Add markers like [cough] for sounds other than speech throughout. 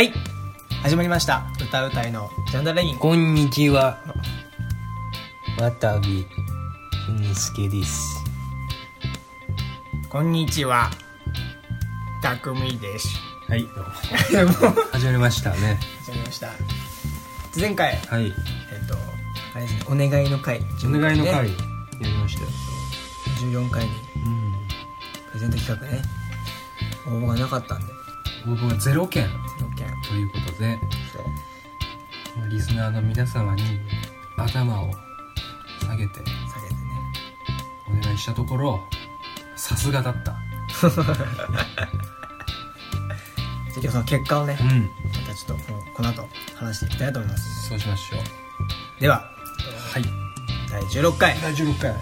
はい。始まりました。歌うたいのジャンダレイン。こんにちは。渡部文介です。こんにちは。たくみです。はい、も [laughs] う始まりましたね。始まりました。前回はい。えっとあれですねお願いの回。お願いの回、ねやりましたよ。14回に。うん。プレゼント企画ね。応募がなかったんで。応募がゼロ件6件ということで、リスナーの皆様に頭を下げて下げてねお願いしたところ、さすがだった。[laughs] 今日その結果をねうん。またちょっとこのこの後話していきたいと思いますそうしましょう。でははい。第16回第16回。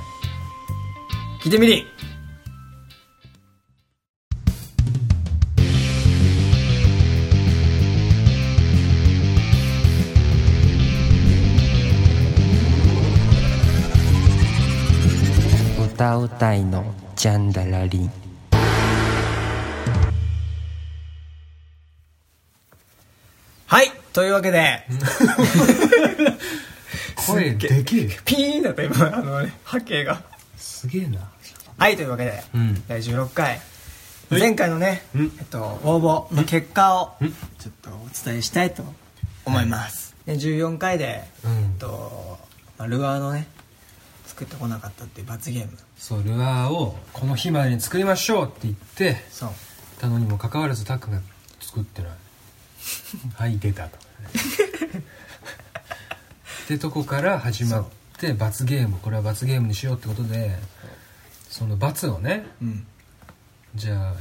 聞いてみり歌うたいのジャンダラリン。はいというわけで。[laughs] 声でけえ。ピーンだった今あのね波形が。すげえな。はいというわけで、うん。第16回。はい。前回のね、うん。えっと、応募の結果をうん。ちょっとお伝えしたいと思います、で14回で、うん。えっとまあルアーのね作ってこなかったっていう罰ゲーム。そう、ルアーをこの日までに作りましょうって言って、そう。たのにもかかわらずタックが作ってない。[laughs] はい出たと。ってとこから始まって罰ゲーム。これは罰ゲームにしようってことでその罰をねうん。じゃあ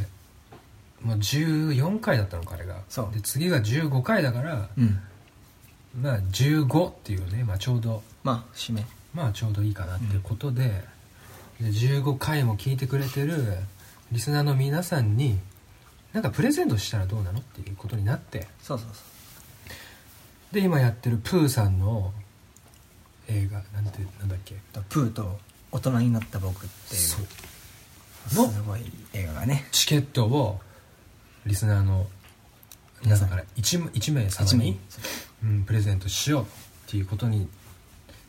もう14回だったのかあれがで次が15回だからうん。まあ15っていうね、まあ、ちょうどまあ締めまあちょうどいいかなっていうことで,、で15回も聞いてくれてるリスナーの皆さんになんかプレゼントしたらどうなのっていうことになって。そうそうで今やってるプーさんの映画なんてなんだっけ？そうプーと大人になった僕っていう。そう。すのごい映画がね。チケットをリスナーの皆さんから 1, 1名様に、うん、プレゼントしようっていうことに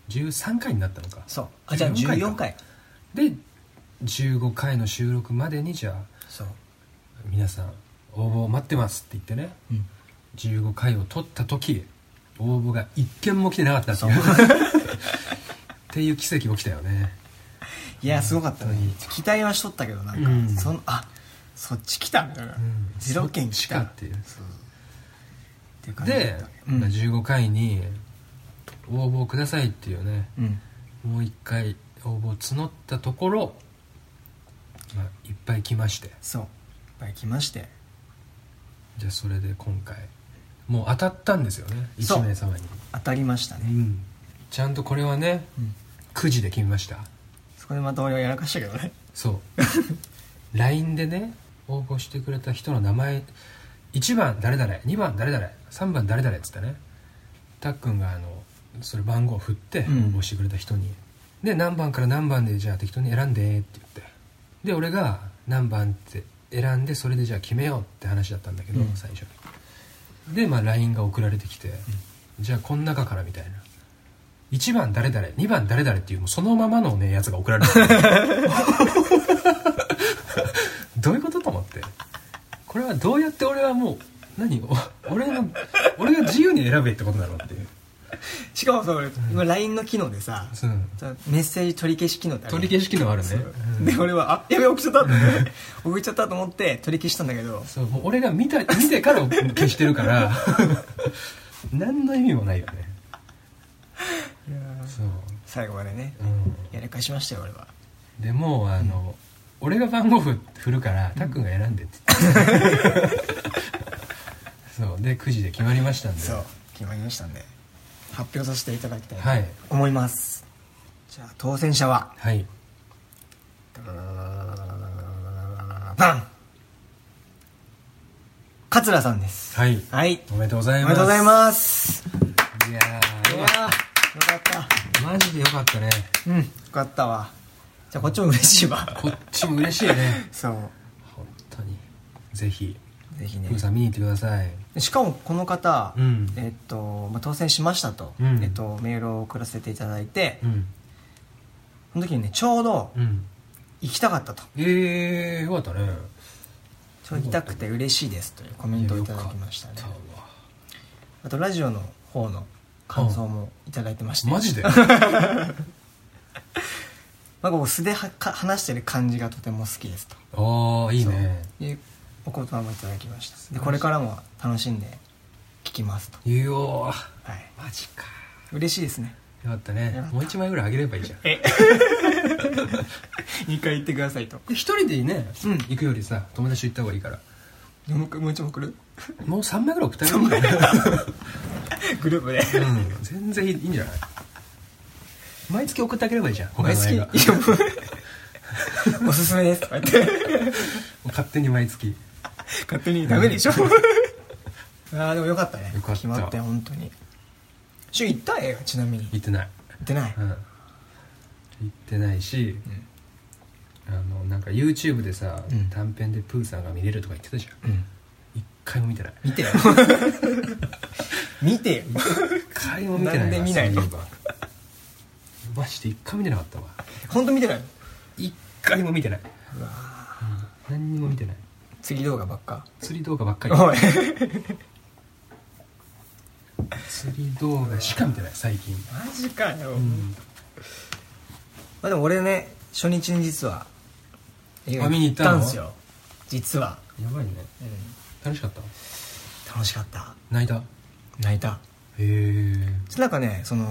13回になったのか。そう。あじゃあ14回で15回の収録までにじゃあそう。皆さん応募待ってますって言ってねうん。15回を取った時応募が1件も来てなかったっていう。っていう奇跡起きたよね。いやすごかったね。本期待はしとったけどなんか、うん。そのあそっち来たみたいな、ゼロ件来た。そっちかっていう。そう。っていう感じだでうん。まあ15回に応募くださいっていうねうん。もう1回応募募ったところ、まあ、いっぱい来まして。そう。いっぱい来まして。じゃあそれで今回もう当たったんですよねそう。1名様に。当たりましたね、うん。ちゃんとこれはねうん。9時で決めました。そこでまた俺はやらかしたけどね。そう。[laughs] LINE でね応募してくれた人の名前1番誰々2番誰々3番誰々っつってねたっくんがあのそれ番号を振って応うん。募してくれた人に、で何番から何番でじゃあ適当に選んでって言って。で俺が何番って選んでそれでじゃあ決めようって話だったんだけど、うん。最初に。でまあ LINE が送られてきて、じゃあこの中からみたいな。1番誰々2番誰々っていうもうそのままのねやつが送られてきて。[laughs] どういうことと思って。これはどうやって俺はもう何お俺の俺が自由に選べってことだろうっていう、しかもそれ今 LINE の機能でさうん、メッセージ取り消し機能ってある取り消し機能あるね。そう。うん。で俺はあやべ送っちゃったって送っちゃったと思って取り消したんだけどそうもう俺が見た [laughs] 見てから消してるから。[laughs] 何の意味もないよね。そう、最後までねうやらかしましたよ俺は。ん、でもうあの、俺が番号振振るからたっくんが選んでって言って、[laughs] そう。で9時で決まりましたんで。そう。決まりましたんで発表させていただきたいはい。と思います、じゃあ当選者ははい。バン。桂さんです。はい。はい。おめでとうござおいます。めでとうございます。いやいやーよかった。マジでよかったね。うんよかったわ。じゃあこっちも嬉しいわ。こっちも嬉しいね。[laughs] そう。本当に。ぜひぜひね。さん見に行ってください。でしかもこの方、うん。えっとまあ、当選しましたと、うん。えっと、メールを送らせていただいて、うん。その時にねちょうどうん。行きたかったと。ええー、よかったね。ちょうど行きたくて嬉しいですというコメントをいただきましたね。あとラジオの方の感想もいただいてまして。たマジで？[laughs] まあ、こう素ではか話してる感じがとても好きですと。ああいいねお言葉もいただきました。でこれからも楽しんで聞きますと。いいよーはい。マジか。嬉しいですね。よかったね。もう一枚ぐらいあげればいいじゃん。え。[laughs] 2回言ってくださいと。一人でね、うん。行くよりさ友達と行った方がいいから。もうもう一枚送る？もう3枚ぐらい送ってあげるから [laughs] グループで。うん。全然いいいいんじゃない？毎月送ってあげればいいじゃん。他毎月 [laughs] おすすめです。とか言って。勝手に毎月勝手にダメでしょ。[laughs] ああでもよかったね。よかった。決まって本当に。週行った映画ちなみに。行ってない。行ってない。うん。行ってないし、あのなんか YouTube でさ、うん。短編でプーさんが見れるとか言ってたじゃん。うん。一回も見てない。見てよ。[laughs] 見てよ。一回も見てないわなんで見ないの？マジで一回も見てなかったわ。本当見てない一回も見てない、何にも見てない釣り動画ばっか。釣り動画ばっかり。おい。釣り動画しか見てない最近。マジかよ、うん。まあでも俺ね初日に実は映画あ見に行ったの？んですよ。実は、やばいね。うん、楽しかった？楽しかった。泣いた？へ泣いた。えなんかねその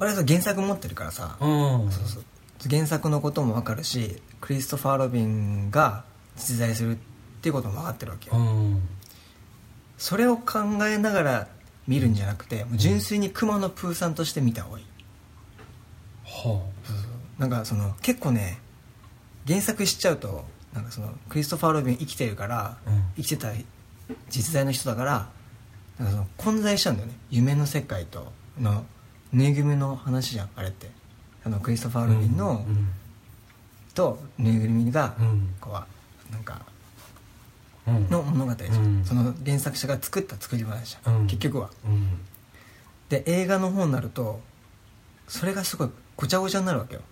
俺は原作持ってるからさ。うん。そうそう。原作のことも分かるしクリストファー・ロビンが実在するっていうことも分かってるわけよ。うん。それを考えながら見るんじゃなくて純粋に熊野プーさんとして見た方がいい。はなんかその結構ね原作知っちゃうとなんかそのクリストファー・ロビン生きてるから、うん。生きてた実在の人だからなんかその混在しちゃうんだよね。夢の世界とのぬいぐるみの話じゃんあれって。あのクリストファあー・ロビンの、うんとぬいぐるみが、うん。こうなんかうんの物語じゃん、うん。その原作者が作った作り話じゃん、うん。結局は。うん。で映画の方になるとそれがすごいごちゃごちゃになるわけよ。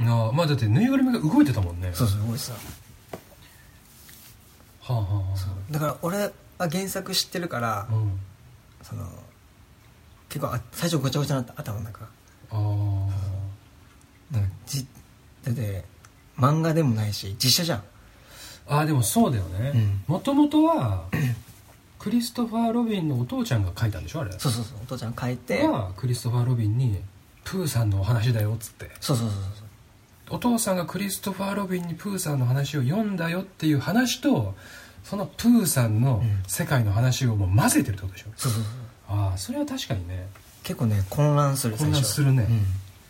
ああまあだってぬいぐるみが動いてたもんね。そうそう動いてた。はあはあはだから俺は原作知ってるから、その結構あ最初ごちゃごちゃになった頭の中が。あなんかじだって漫画でもないし実写じゃんああでもそうだよね。うん。もともとはクリストファー・ロビンのお父ちゃんが書いたんでしょあれ。そうそうそうお父ちゃん書いて。がクリストファー・ロビンに「プーさんのお話だよ」っつって。そうそうそうそうお父さんがクリストファー・ロビンにプーさんの話を読んだよっていう話とそのプーさんのうん世界の話をもう混ぜてるってことでしょ、そうそうそうああそれは確かにね。結構ね混乱する混乱するね。うん。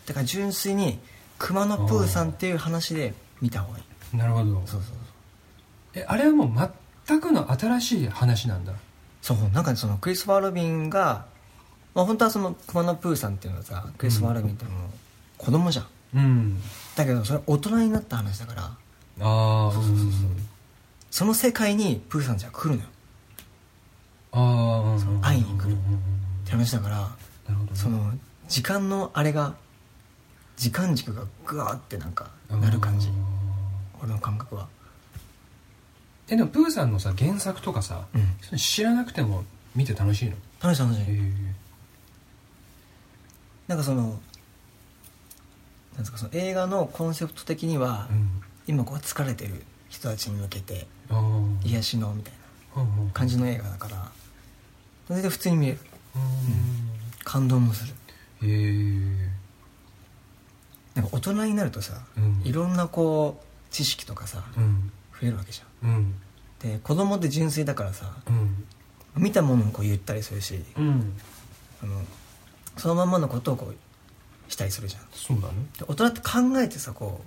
だから純粋に熊野プーさんっていう話で見た方がいい。なるほど。そうそうそうえあれはもう全くの新しい話なんだ。そうなんかそのクリストファー・ロビンが、まあ、本当はその熊野プーさんっていうのはさクリストファー・ロビンっていう子供じゃん。うん。だけどそれ大人になった話だから。ああうん。その世界にプーさんじゃ来るのよ。ああそう会いに来る。って話だからなるほどね。その時間のあれが時間軸がグワーってなんかなる感じ。俺の感覚はえでもプーさんのさ原作とかさ、うん。知らなくても見て楽しいの？楽しい楽しい。なんかそのなんですかその映画のコンセプト的には、うん。今こう疲れてる人たちに向けて癒しのみたいな感じの映画だからそれで普通に見れる。う感動もする。んへえ。なんか大人になるとさ、うん。いろんなこう知識とかさ、うん増えるわけじゃん。うん。で子供って純粋だからさうん。見たものをこう言ったりするしうん。あのそのまんまのことをこうしたりするじゃん。そうだね。で大人って考えてさこ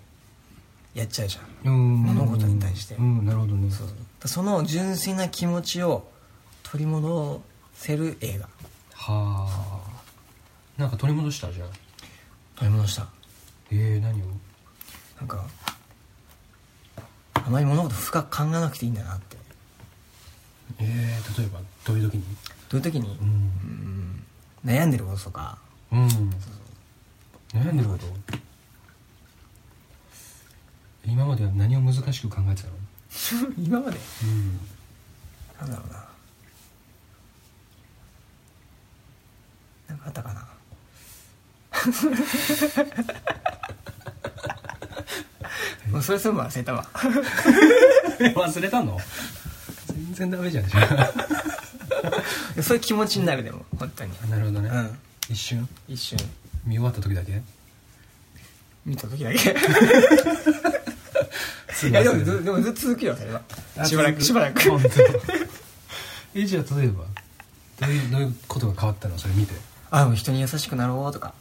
うやっちゃうじゃん。うん。物事に対して。うん。なるほどね。そう。その純粋な気持ちを取り戻せる映画。はあ。なんか取り戻したじゃん。取り戻した。ええ何を？なんかあまり物事深く考えなくていいんだなって。えー、例えばどういう時に？どういう時に、うん。うん。悩んでることとか。うん。悩んでること？今までは何を難しく考えてたの？[laughs] 今まで？うん。なんだろうな。なんかあったかな？[laughs] もうそれすぐ忘れたわ。[laughs] 忘れたの？全然ダメじゃんじゃあ。[laughs] そういう気持ちになるでも本当に。なるほどね、うん。一瞬？一瞬。見終わった時だけ？見た時だけ？[laughs] すいやでもずでもずっと続くよそれは。しばらくしばらく。本当。えじゃあ例えば？どういうどういうことが変わったの？それ見て。いあでも人に優しくなろうとか。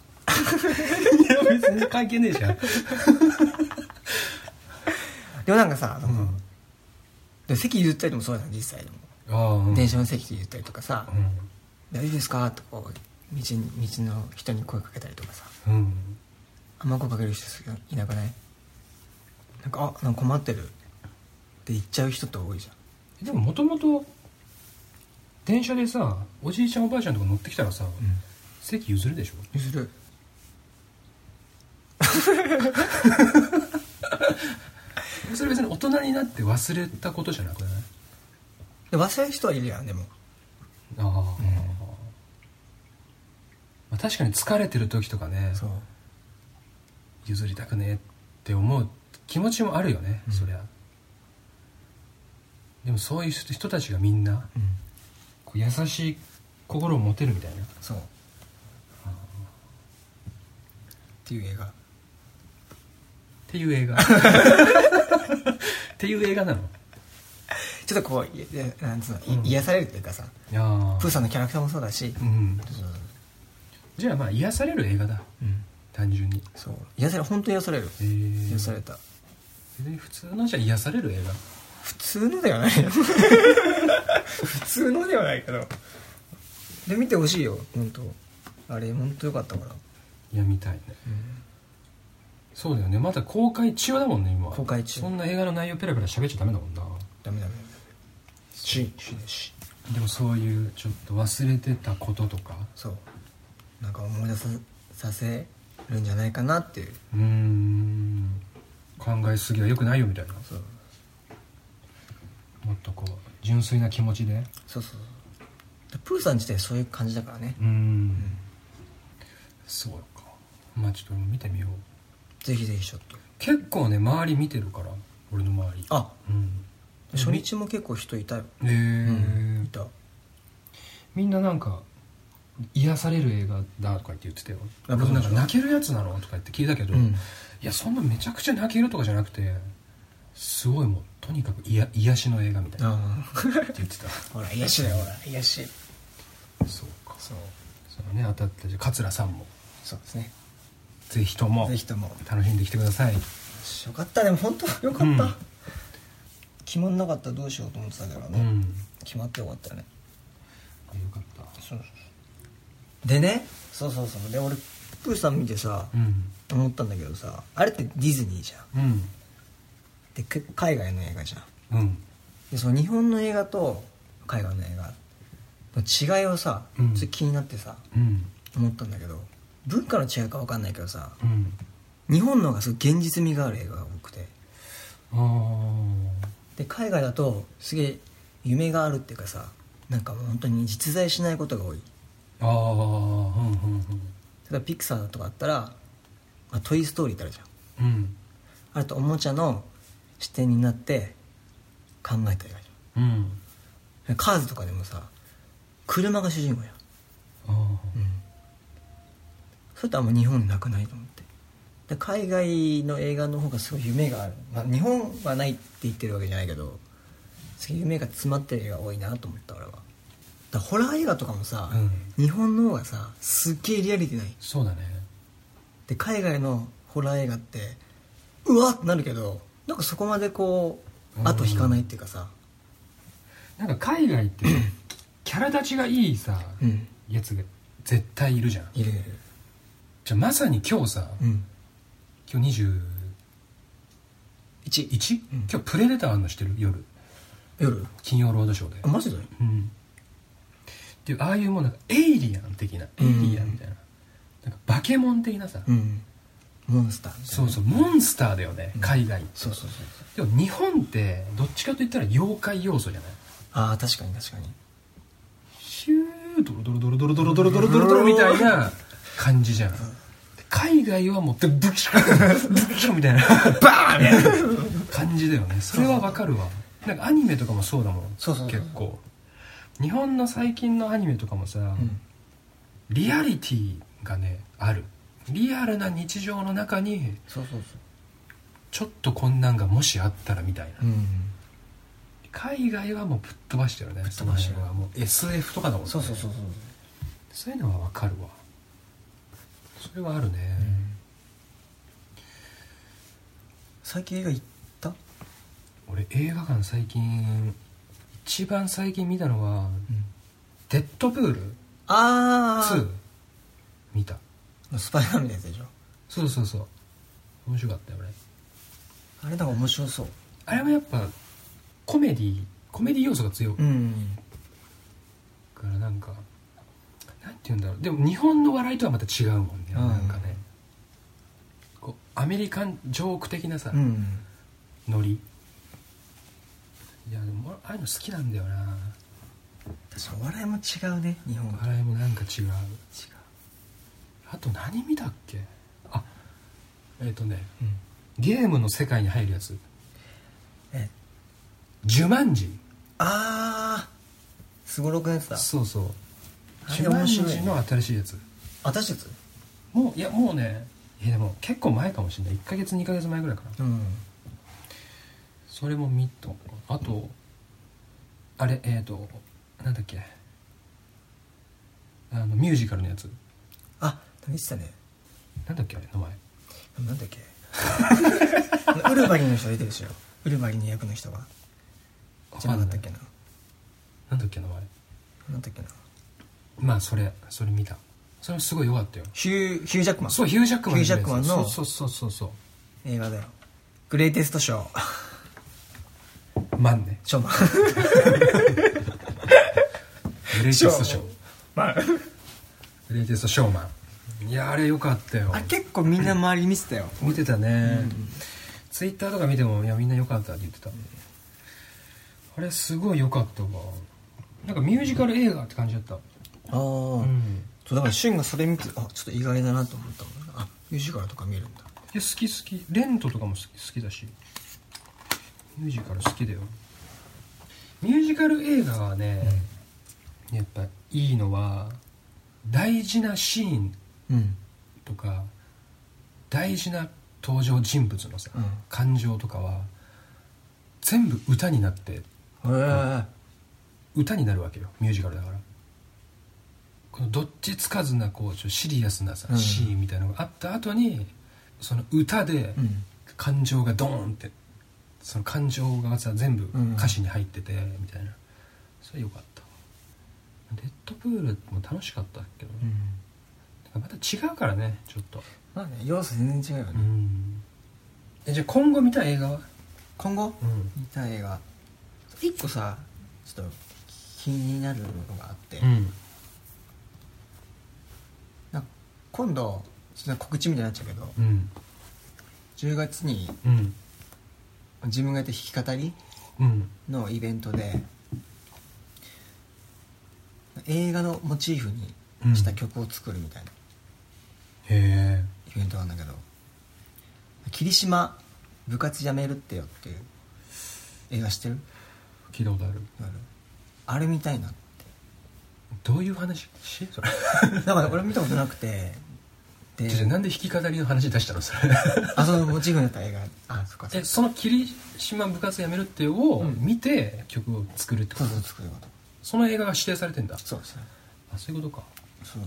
や別に関係ねえじゃんでもなんかさ、そのうん。でも席譲ったりもそうだよ実際でも、うん、電車の席譲ったりとかさうん「大丈夫ですか?」とこう道に道の人に声かけたりとかさ。うん。あんま声かける人いなくない？なんか「あなんか困ってる」って言っちゃう人って多いじゃん。でももともと電車でさおじいちゃんおばあちゃんとか乗ってきたらさ、席譲るでしょ？譲る。そ [laughs] れ別に大人になって忘れたことじゃなくない？で忘れる人はいるやんでも。ああ、まあ、確かに疲れてる時とかねそう。譲りたくねえって思う気持ちもあるよね、うん。そりゃ。でもそういう人人たちがみんなうん。こう優しい心を持てるみたいな。そう。っていう映画。っていう映画 [laughs] っていう映画なの？ちょっとこういやなんつうの、いうん。癒されるっていうかさいやー。プーさんのキャラクターもそうだし、うん。そうじゃあまあ癒される映画だ。うん。単純に。そう。癒され本当に癒される。えー。癒された。別に普通のじゃあ癒される映画？普通のではない。よ [laughs] 普通のではないけど。で見てほしいよ。本当。あれ本当よかったから、いや見たいねそうだよね。まだ公開中だもんね今。公開中。そんな映画の内容ペラペラ喋っちゃダメだもんな。ダメダメし。しでもそういうちょっと忘れてたこととか。そう。なんか思い出ささせるんじゃないかなっていう。うーん。考えすぎはよくないよみたいな。そう。もっとこう純粋な気持ちで。そうそう。でプーさん自体そういう感じだからね。うーん。そうか。まあちょっと見てみようぜひぜひちょっと。結構ね周り見てるから俺の周り。あうん。初日も結構人いたよ、へえいた。みんななんか癒される映画だとか言って言ってたよ。あ僕なんか泣けるやつなのとか言って聞いたけど、うん。いやそんなめちゃくちゃ泣けるとかじゃなくてすごいもうとにかく癒癒しの映画みたいなあって言ってた。[laughs] ほら癒しだよほら癒し。そうか。そう。そうね当たったじゃあ桂さんも。そうですねぜひともぜひとも。楽しんできてください。よかったでも本当よかった、うん。決まんなかったらどうしようと思ってたけどね、うん。決まってよかったよねよかった。そうそうでねそうそうそう。で俺プーさん見てさうん。思ったんだけどさあれってディズニーじゃん。うん。で海外の映画じゃん。うん。でその日本の映画と海外の映画の違いをさ、うん。気になってさうん。思ったんだけど文化の違いか分かんないけどさうん。日本の方がすごい現実味がある映画が多くて。で海外だとすげえ夢があるっていうかさなんかもう本当に実在しないことが多い。ああうんうん例えばピクサーとかあったら「まあ、トイ・ストーリー」ってあるじゃん。うん。うんあれとおもちゃの視点になって考えたりじうん。ゃん。カーズとかでもさ車が主人公やん。ああそれとあんま日本になくないと思って。で海外の映画の方がすごい夢がある、まあ、日本はないって言ってるわけじゃないけどすごい夢が詰まってる映画多いなと思った俺は。だホラー映画とかもさ、うん。日本の方がさすっげえリアリティない。そうだね。で海外のホラー映画ってうわっってなるけどなんかそこまでこううん。後引かないっていうかさ。なんか海外って [clears throat] キャラ立ちがいいさうん。やつが絶対いるじゃん。いるいるじゃあまさに今日さうん。今日 21?、1うん。今日プレデターあんのしてる？夜。夜？金曜ロードショーで。あマジで？うん。っていうああいうもうなんかエイリアン的なエイリアンみたいな,、なんかバケモン的なさ、うん。モンスター。みたいなそうそうモンスターだよね、海外って。そうそうそうでも日本ってどっちかといったら妖怪要素じゃない？ああ確かに確かに。ヒュードロドロドロドロドロドロドロドロドロみたいな感じじゃん、海外はもうブシュブシュみたいな。バーンみたいな感じだよね。それはわかるわ。なんかアニメとかもそうだもん。そうそうそう。結構。日本の最近のアニメとかもさ、うん。リアリティがねある。リアルな日常の中にそうそうちょっとこんなんがもしあったらみたいな、そううん。海外はもうぶっ飛ばしてるね。ぶっ飛ばしてる。はもう SF とかだもんね。そうそうそうそう。そういうのはわかるわそれはあるね、最近映画行った？俺映画館最近一番最近見たのは「デッドプール？あ2」見た。あスパイダーマンのやつでしょ？そうそうそう。面白かったよ俺。あれなんか面白そう。あれはやっぱコメディコメディ要素が強い。かん。らなんかなんて言うんだろう。でも日本の笑いとはまた違うもんね、うん。なんかね。こうアメリカンジョーク的なさ、うん。ノリ。いやでもああいうの好きなんだよな。確かにお笑いも違うね日本。は笑いもなんか違う。違う。あと何見たっけ？あえっ、とねうん。ゲームの世界に入るやつ。え。ジュマンジああすごろくのやつだ。そうそうあれジュマンジ面白いねの新しいやつ？もういやもうねいやでも結構前かもしれない。1ヶ月2ヶ月前ぐらいかな。うん。それも見たあとあれえっ、となんだっけ。あのミュージカルのやつ。あ見てたね。なんだっけあれ名前。なんだっけ。[laughs] ウルバリンの人出てるでしょ。ウルバリンの役の人が。じゃなかったっけな。なんだっけ名前。なんだっけなまあそれそれ見た。それもすごい良かったよ。ヒューヒュージャックマン？そうヒュージャックマンヒュージャックマンの？そうそうそうそう映画だよ。グレイテストショー。マンね。ショーマングレイテストショー。まあ。グレイテストショーマン。いやあれ良かったよ。あ結構みんな周り見てたよ。見てたね、ツイッターとか見てもいやみんな良かったって言ってた。あれすごい良かったわ。なんかミュージカル映画って感じだったああ、うん。そうだからシュンがそれ見てあちょっと意外だなと思ったもんあミュージカルとか見るんだ。いや好き好き。レントとかも好き好きだし。ミュージカル好きだよ。ミュージカル映画はね、やっぱいいのは大事なシーンうん。とか大事な登場人物のさ、うん。感情とかは全部歌になって歌になるわけよミュージカルだからこのどっちつかずなこうシリアスなさ、うん。シーンみたいなのがあった後にその歌でうん。感情がドーンってその感情がさ全部うん。歌詞に入っててみたいな。それよかった。デッドプールも楽しかったけど、うん。また違うからねちょっと。まあね要素全然違うよね、うん。えじゃあ今後見たい映画は？今後？うん。見た映画。一個さちょっと気になるのがあって、うんか今度ちょっと告知みたいになっちゃうけどうん。10月にうん。自分がやった弾き語りうん。のイベントで映画のモチーフにした曲を作るみたいなへイベントなんだけど「霧島部活やめるってよ」っていう映画知ってる？え聞いたことある。あれ見たいなって。どういう話？しそれ。[laughs] だから俺見たことなくてでじゃあなんで弾き語りの話出したのそれ。[laughs] あそのモチーフになった映画。あそっかえその霧島部活やめるってよをうん。見て曲を作るってこと、そうそう作ること。その映画が指定されてんだ。そうですね。あそういうことか。そう。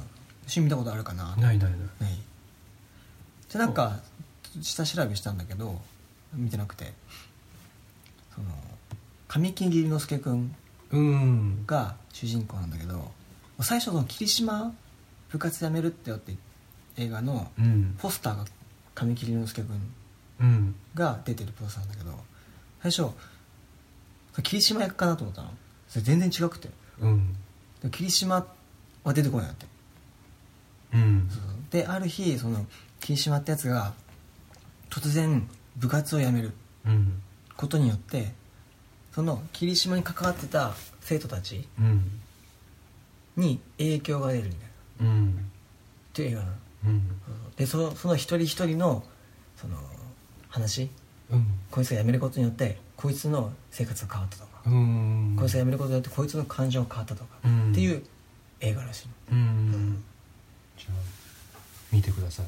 私見たことあるかな。ないないない。ない。でなんか下調べしたんだけど見てなくて。その神木隆之介君うん。が主人公なんだけど最初その霧島部活やめるってよって映画のうん。ポスターが神木隆之介君うん。が出てるポスターなんだけど最初霧島役かなと思ったの。それ全然違くて。うん。で霧島は出てこないなってうんである日その霧島ってやつが突然部活を辞める。うん。ことによってその霧島に関わってた生徒たちうん。に影響が出るみたいな。っうん。ていう映画なの。うんでそのその一人一人のその話うん。こいつが辞めることによってこいつの生活が変わったとか、うん。こいつが辞めることによってこいつの感情が変わったとか、うん。っていう映画らしいじゃあ見てください。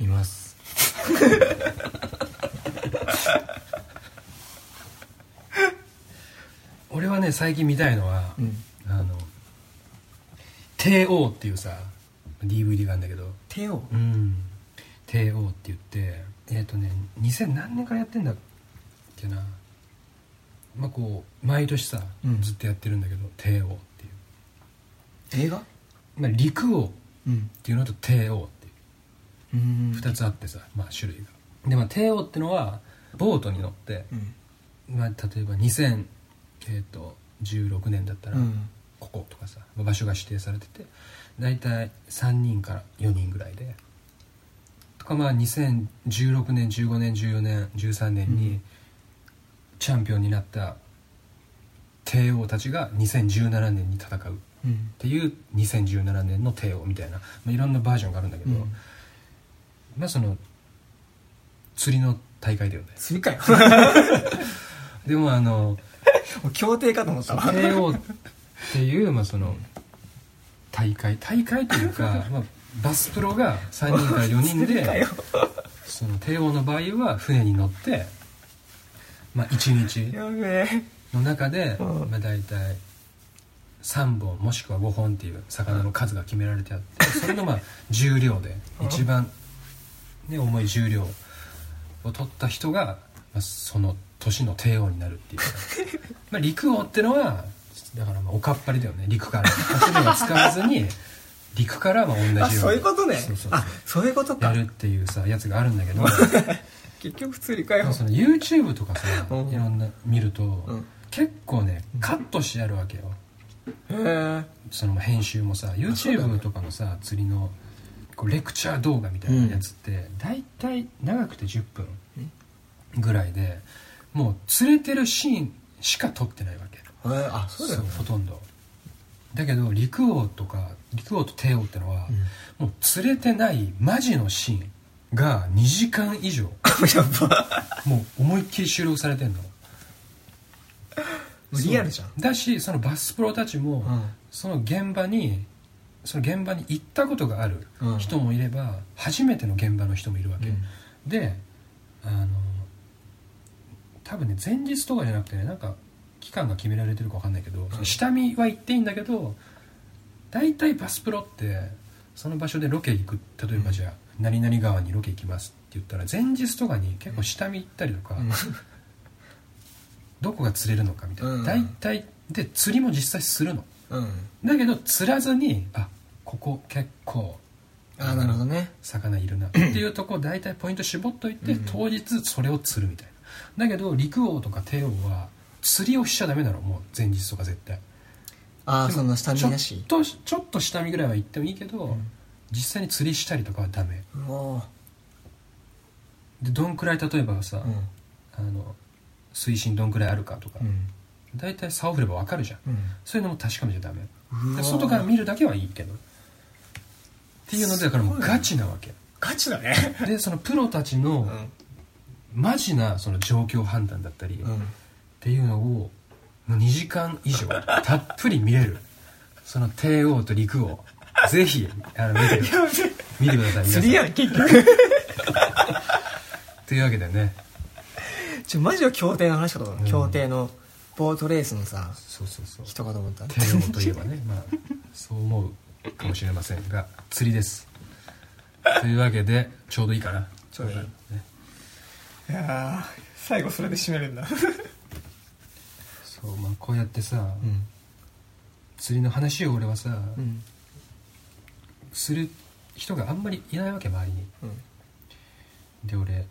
見ます。[laughs] 俺はね最近見たいのは、うん。あの「帝王」っていうさ DVD があるんだけど手をうん。帝王って言ってえっ、とね2000何年からやってんだっけな。まあこう毎年さ、うん。ずっとやってるんだけど帝王っていう、映画？まあ、陸王っうんていうのと帝王っていう。うん。2つあってさ、まあ、種類が。で、まあ、帝王ってのはボートに乗って、うん。まあ、例えば2016年だったら、うん。こことかさ場所が指定されてて大体3人から4人ぐらいで。とかまあ2016年15年14年13年にうん。チャンピオンになった帝王たちが2017年に戦う。っうん。ていう2017年の帝王みたいな、まあ、いろんなバージョンがあるんだけど、うん。まあその釣りの大会だよね。釣りかよ。[laughs] でもあの [laughs] 協定かと思ったわ。帝王っていう、まあ、その大会大会というか、[laughs] まあ、バスプロが3人から4人でその帝王の場合は船に乗って、まあ、1日の中で、うん。まあ、大体3本もしくは5本っていう魚の数が決められてあってそれのまあ重量でうん。一番、ね、重い重量を取った人が、まあ、その年の帝王になるっていう。[laughs] まあ陸王ってのはだからまあおかっぱりだよね陸から。船は使わずに [laughs] 陸からまあ同じように。あそういうことね。そうそうそう。あそういうことやかるっていうさやつがあるんだけど。[laughs] 結局釣りかよまあその YouTube とかさうん。いろんな見ると、うん。結構ねカットしてあるわけよ。へえその編集もさ YouTube ねとかのさ釣りのこうレクチャー動画みたいなやつって大体長くて10分ぐらいでもう釣れてるシーンしか撮ってないわけへえあそうだよね。ほとんど。だけど陸王とか陸王と帝王ってのは、もう釣れてないマジのシーンが2時間以上。[laughs] もう思いっきり収録されてんの。リアルじゃん。だしそのバスプロたちも、うん。その現場にその現場に行ったことがあるうん。人もいれば、初めての現場の人もいるわけ、うん。であの多分ね前日とかじゃなくてねなんか期間が決められてるか分かんないけど、その下見は行っていいんだけど大体バスプロってその場所でロケ行く。例えばじゃあ、何々川にロケ行きますって言ったら前日とかに結構下見行ったりとか、うん。どこが釣れるのかみたいな、うん。大体で釣りも実際するの。うん。だけど釣らずにあここ結構ああなるほどね。魚いるな [clears throat] っていうとこ大体ポイント絞っといて、うん。当日それを釣るみたいな。だけど陸王とか帝王は釣りをしちゃダメなのもう前日とか絶対。ああそんな下見ちょっなしとちょっと下見ぐらいは行ってもいいけど、ん実際に釣りしたりとかはダメ。でどんくらい例えばさ、うん。あの水深どんくらいあるかとか、うん。大体竿振れば分かるじゃん。うん。そういうのも確かめちゃダメ。外から見るだけはいいけど。っていうのでだからもうガチなわけ。ガチだね。でそのプロたちのうん。マジなその状況判断だったりっうんていうのをもう2時間以上 [laughs] たっぷり見れる。その帝王と陸王。ぜひあの見てくだ見てください皆さん。釣りやん結局。[laughs] というわけでね。ちょマジは競艇の話かと思った。うん。競艇のボートレースのさそうそうそう。人かと思った。帝王といえばねまあ [laughs] そう思うかもしれませんが釣りです。というわけでちょうどいいかな。ちょうどいい。ね。いやー最後それで締めるんだそうまあこうやってさ、うん。釣りの話を俺はさ、うん。する人があんまりいないわけ周りに。うん。で俺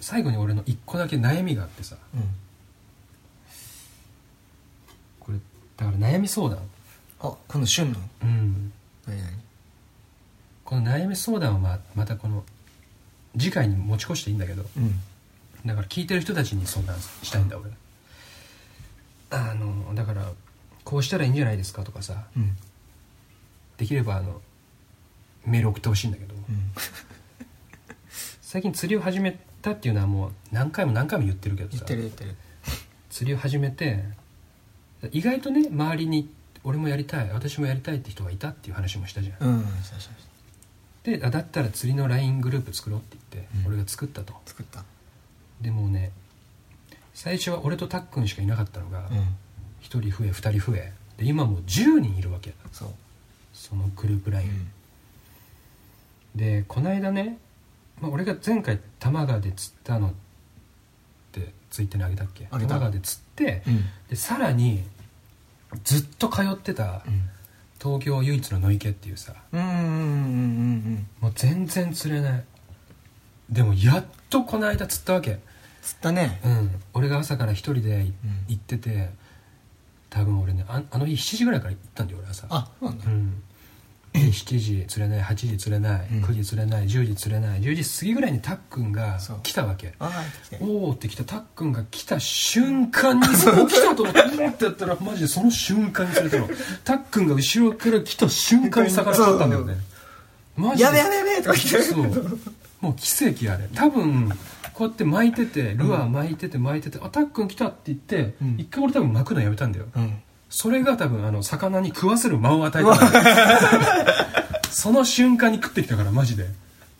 最後に俺の一個だけ悩みがあってさ。うん。だから悩み相談。あこの旬の？うん。何々この悩み相談はままたこの次回に持ち越していいんだけど。うん。だから聞いてる人たちに相談したいんだ俺あのだからこうしたらいいんじゃないですかとかさうん。できればあのメール送ってほしいんだけど。うん。[laughs] 最近釣りを始めたっていうのはもう何回も何回も言ってるけど言さってる言ってる。釣りを始めて意外とね周りに俺もやりたい私もやりたいって人がいたっていう話もしたじゃん、うんそうそうそう。であだったら釣りの LINE グループ作ろうって言って、うん。俺が作ったと。作った。でもうね最初は俺とたっくんしかいなかったのが、うん。1人増え2人増え。で今もう10人いるわけ。そう。そのグループ LINE、でこの間ね、まあ、俺が前回多摩川で釣ったのってツイッターにあげたっけ？多摩川で釣って、うん。でさらにずっと通ってたうん。東京唯一の野池っていうさうんうんうんうん。もう全然釣れない。でもやっとこの間釣ったわけ釣ったね。うん。俺が朝から一人で行ってて多分俺ねああの日7時ぐらいから行ったんだよ俺朝。あそうなんだ。うん。で7時釣れない8時釣れない、うん。9時釣れない10時釣れない10時過ぎぐらいにたっくんが来たわけ。おおって来たたっくんが来た瞬間に [laughs] そう。来たと思ってやったらマジでその瞬間に釣れたの。たっくんが後ろから来た瞬間に魚釣ったんだよね。マジで。やべやべやべとか言って。そうもう奇跡あれ多分こうやって巻いててルアー巻いてて巻いてて、あたっくん来たって言って、うん。一回俺多分巻くのやめたんだよ、うん。それが多分あの魚に食わせる間を与えた [laughs] その瞬間に食ってきたからマジで。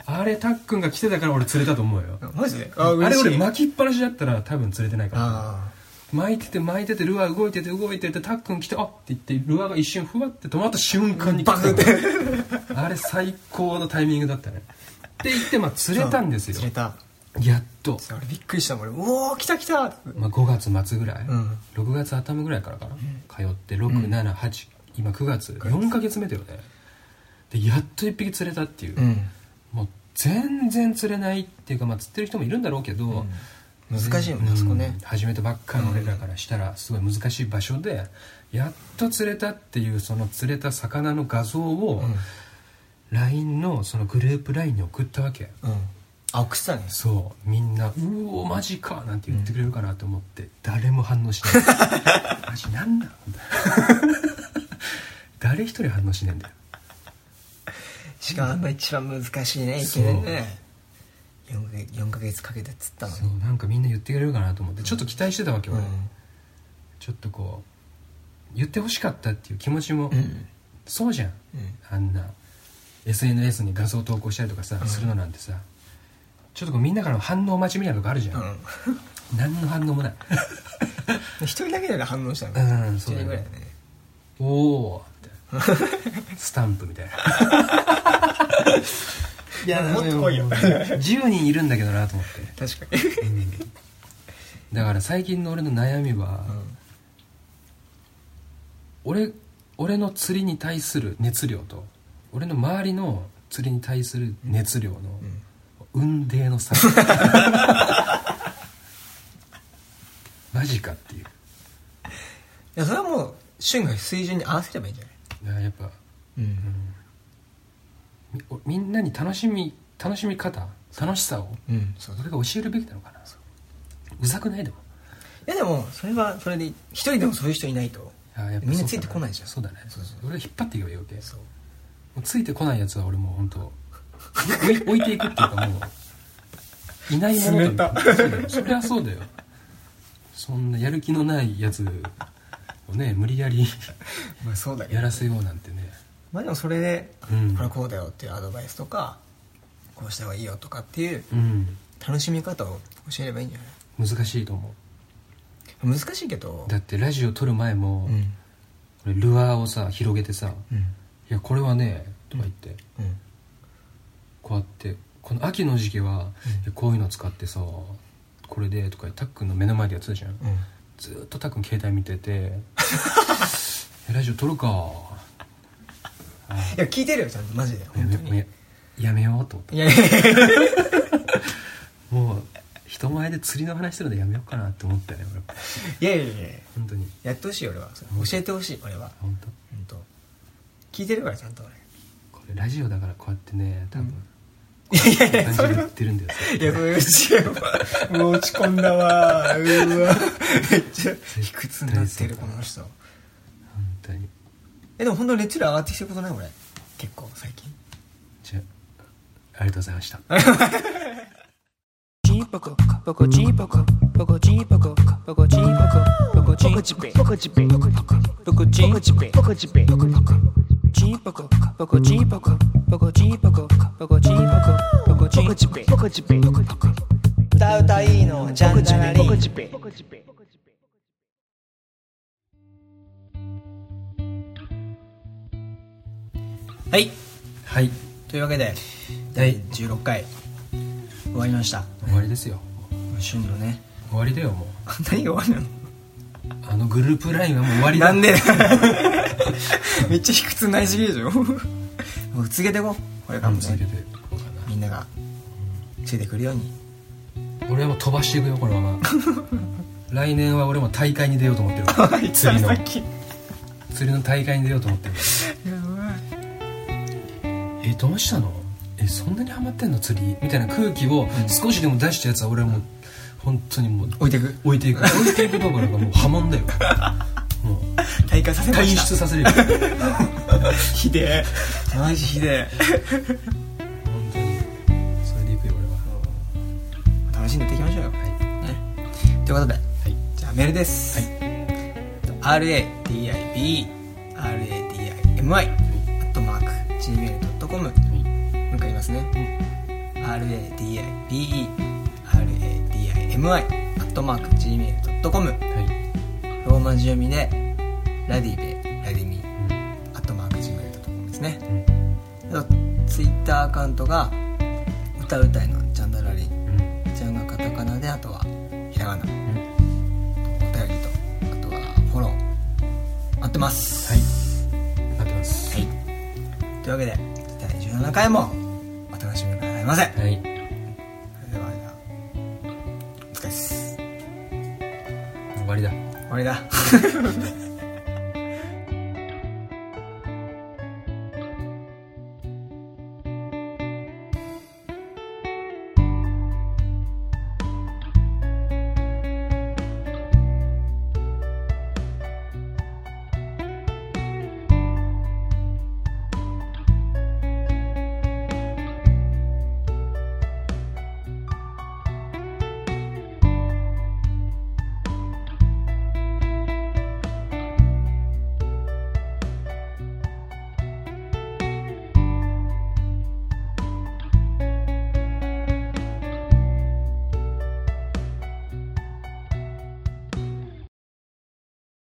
あれたっくんが来てたから俺釣れたと思うよ。マジで？あれ嬉しい。俺巻きっぱなしだったら多分釣れてないから。あ巻いてて巻いててルアー動いてて動いててたっくん来てあって言ってルアーが一瞬ふわって止まった瞬間にバクって。あれ最高のタイミングだったねって言ってまああ釣れたんですよ。釣れた。やっと、そう俺びっくりしたもん俺うおー来た来た。まあ、5月末ぐらい、うん。6月頭ぐらいからかな、通って678、今9月。4ヶ月目だよね。でやっと1匹釣れたっていう、うん。もう全然釣れないっていうか、まあ、釣ってる人もいるんだろうけど、難しいもん。そこね。うん始めたばっかの俺らからしたらすごい難しい場所でやっと釣れたっていうその釣れた魚の画像をうん LINE のそのグループ LINE に送ったわけ。うん。あ送ってたね。そう。みんな「うおマジか」なんて言ってくれるかなと思って、誰も反応しない。[laughs] マジなんだ誰一人反応しないんだよ。しかもあんま一番難しいねそう。いけね。4ヶ月4ヶ月かけて釣ったのそうになんかみんな言ってくれるかなと思ってちょっと期待してたわけ俺、うん。ちょっとこう言ってほしかったっていう気持ちも、うん。そうじゃん。うん。あんな SNS に画像投稿したりとかさ、するのなんてさちょっとこうみんなからの反応待ちみたいなとこあるじゃん、うん。何の反応もない。[laughs] 一人だけで反応したの。一うんそうだぐらいだね。おおって。[laughs] スタンプみたいな。[laughs] いやもっと来いよ。10人いるんだけどなと思って、確かに。だから最近の俺の悩みは、俺俺の釣りに対する熱量と俺の周りの釣りに対する熱量の雲泥の差。[laughs] マジかっていう。いやそれはもう旬が水準に合わせればいいんじゃない？いややっぱ。うん。みおみんなに楽しみ楽しみ方楽しさをうん。そう。俺が教えるべきなのかな。う。ざくないでも。いやでもそれはそれで一人でもそういう人いないと。みんなついてこないじゃん。そうだね。そうそう。俺が引っ張っていけばいいわけ。そう。もうついてこないやつは俺もう本当。置い [laughs] 置いていくっていうかもう。いないものと冷たそう。だよそりゃそうだよ。そんなやる気のないやつをね無理やり [laughs] まあそうだけど。やらせようなんてね。まあでもそれでうん。これはこうだよっていうアドバイスとかこうした方がいいよとかっていううん。楽しみ方を教えればいいんじゃない？難しいと思難しいけど。うだってラジオ撮る前も、うルアーをさ広げてさ「うん。いやこれはね」とか言って、うん。こうやってこの秋の時期は、いやこういうの使ってさこれでとかたっくんの目の前でやってたじゃん、うん。ずーっとたっくん携帯見てて [laughs] えラジオ撮るか。あいや聞いてるよちゃんと。マジで。やめややめようと思った。[laughs] もう人前で釣りの話するのやめようかなって思ったね俺。いやいやいや。本当に。やってほしい俺は。教えてほしい俺は。本当聞いてるからちゃんと俺これラジオだからこうやってね多分、いやいやいやそれはってるんだよいや、これ違うわ。もう落ち込んだわ。うわ。めっちゃ卑屈になってる、この人。本当にえ、でも本当に熱量上がってきてることない？俺。結構、最近。じゃあありがとうございましたチンポコポコチンポコポコチンポコポコチンポコポコチンポコチペポコチペポコチンポコチペポコチペチンポコポコチンポコポコチンポコポコチンポコポコチンポコチペポコチペ歌うたいいの、ジャンジャラリポコチペポコチペはい。はい。というわけで、第16回、終わりました。終わりですよ。旬のね。終わりだよもう。[laughs] 何が終わりなあのグループラインはもう終わりだ。のなんで [laughs] めっちゃ卑屈になりすぎでしょもう続けていこう。これからもね。続けて。みんなが、ついてくるように。俺はもう飛ばしていくよこのまま来年は俺も大会に出ようと思ってる。[laughs] 釣りの。釣りの大会に出ようと思ってる。えどうしたの？えそんなにハマってんの？釣り？みたいな空気を少しでも出したやつは俺はもう本当にもう置いてく。置いていく。置いていくどころかもう波紋だよ [laughs] もう大会させま退した。出させる。よ [laughs] ひでえ。マジひで本当に。それでいくよえ楽しんでやっていきましょうよ、俺ははい。ね、ということで。はい。じゃあメールです、RADIB RADIMI アットマーク Gmail.com もう一回言い。ますね、RADIBE RADIMI アットマーク Gmail.com マ字読みでラディベラディミうん。アットマーク Gmail.com ですね。うんあとツイッターアカウントが歌うたいのジャンダラリンうん。ジャンがカタカナであとはひらがな。おうん。便りとあとはフォロー。待ってます。はい。待ってます。はい。というわけで第17回もお楽しみくださいませ。はい終わりだ。[laughs]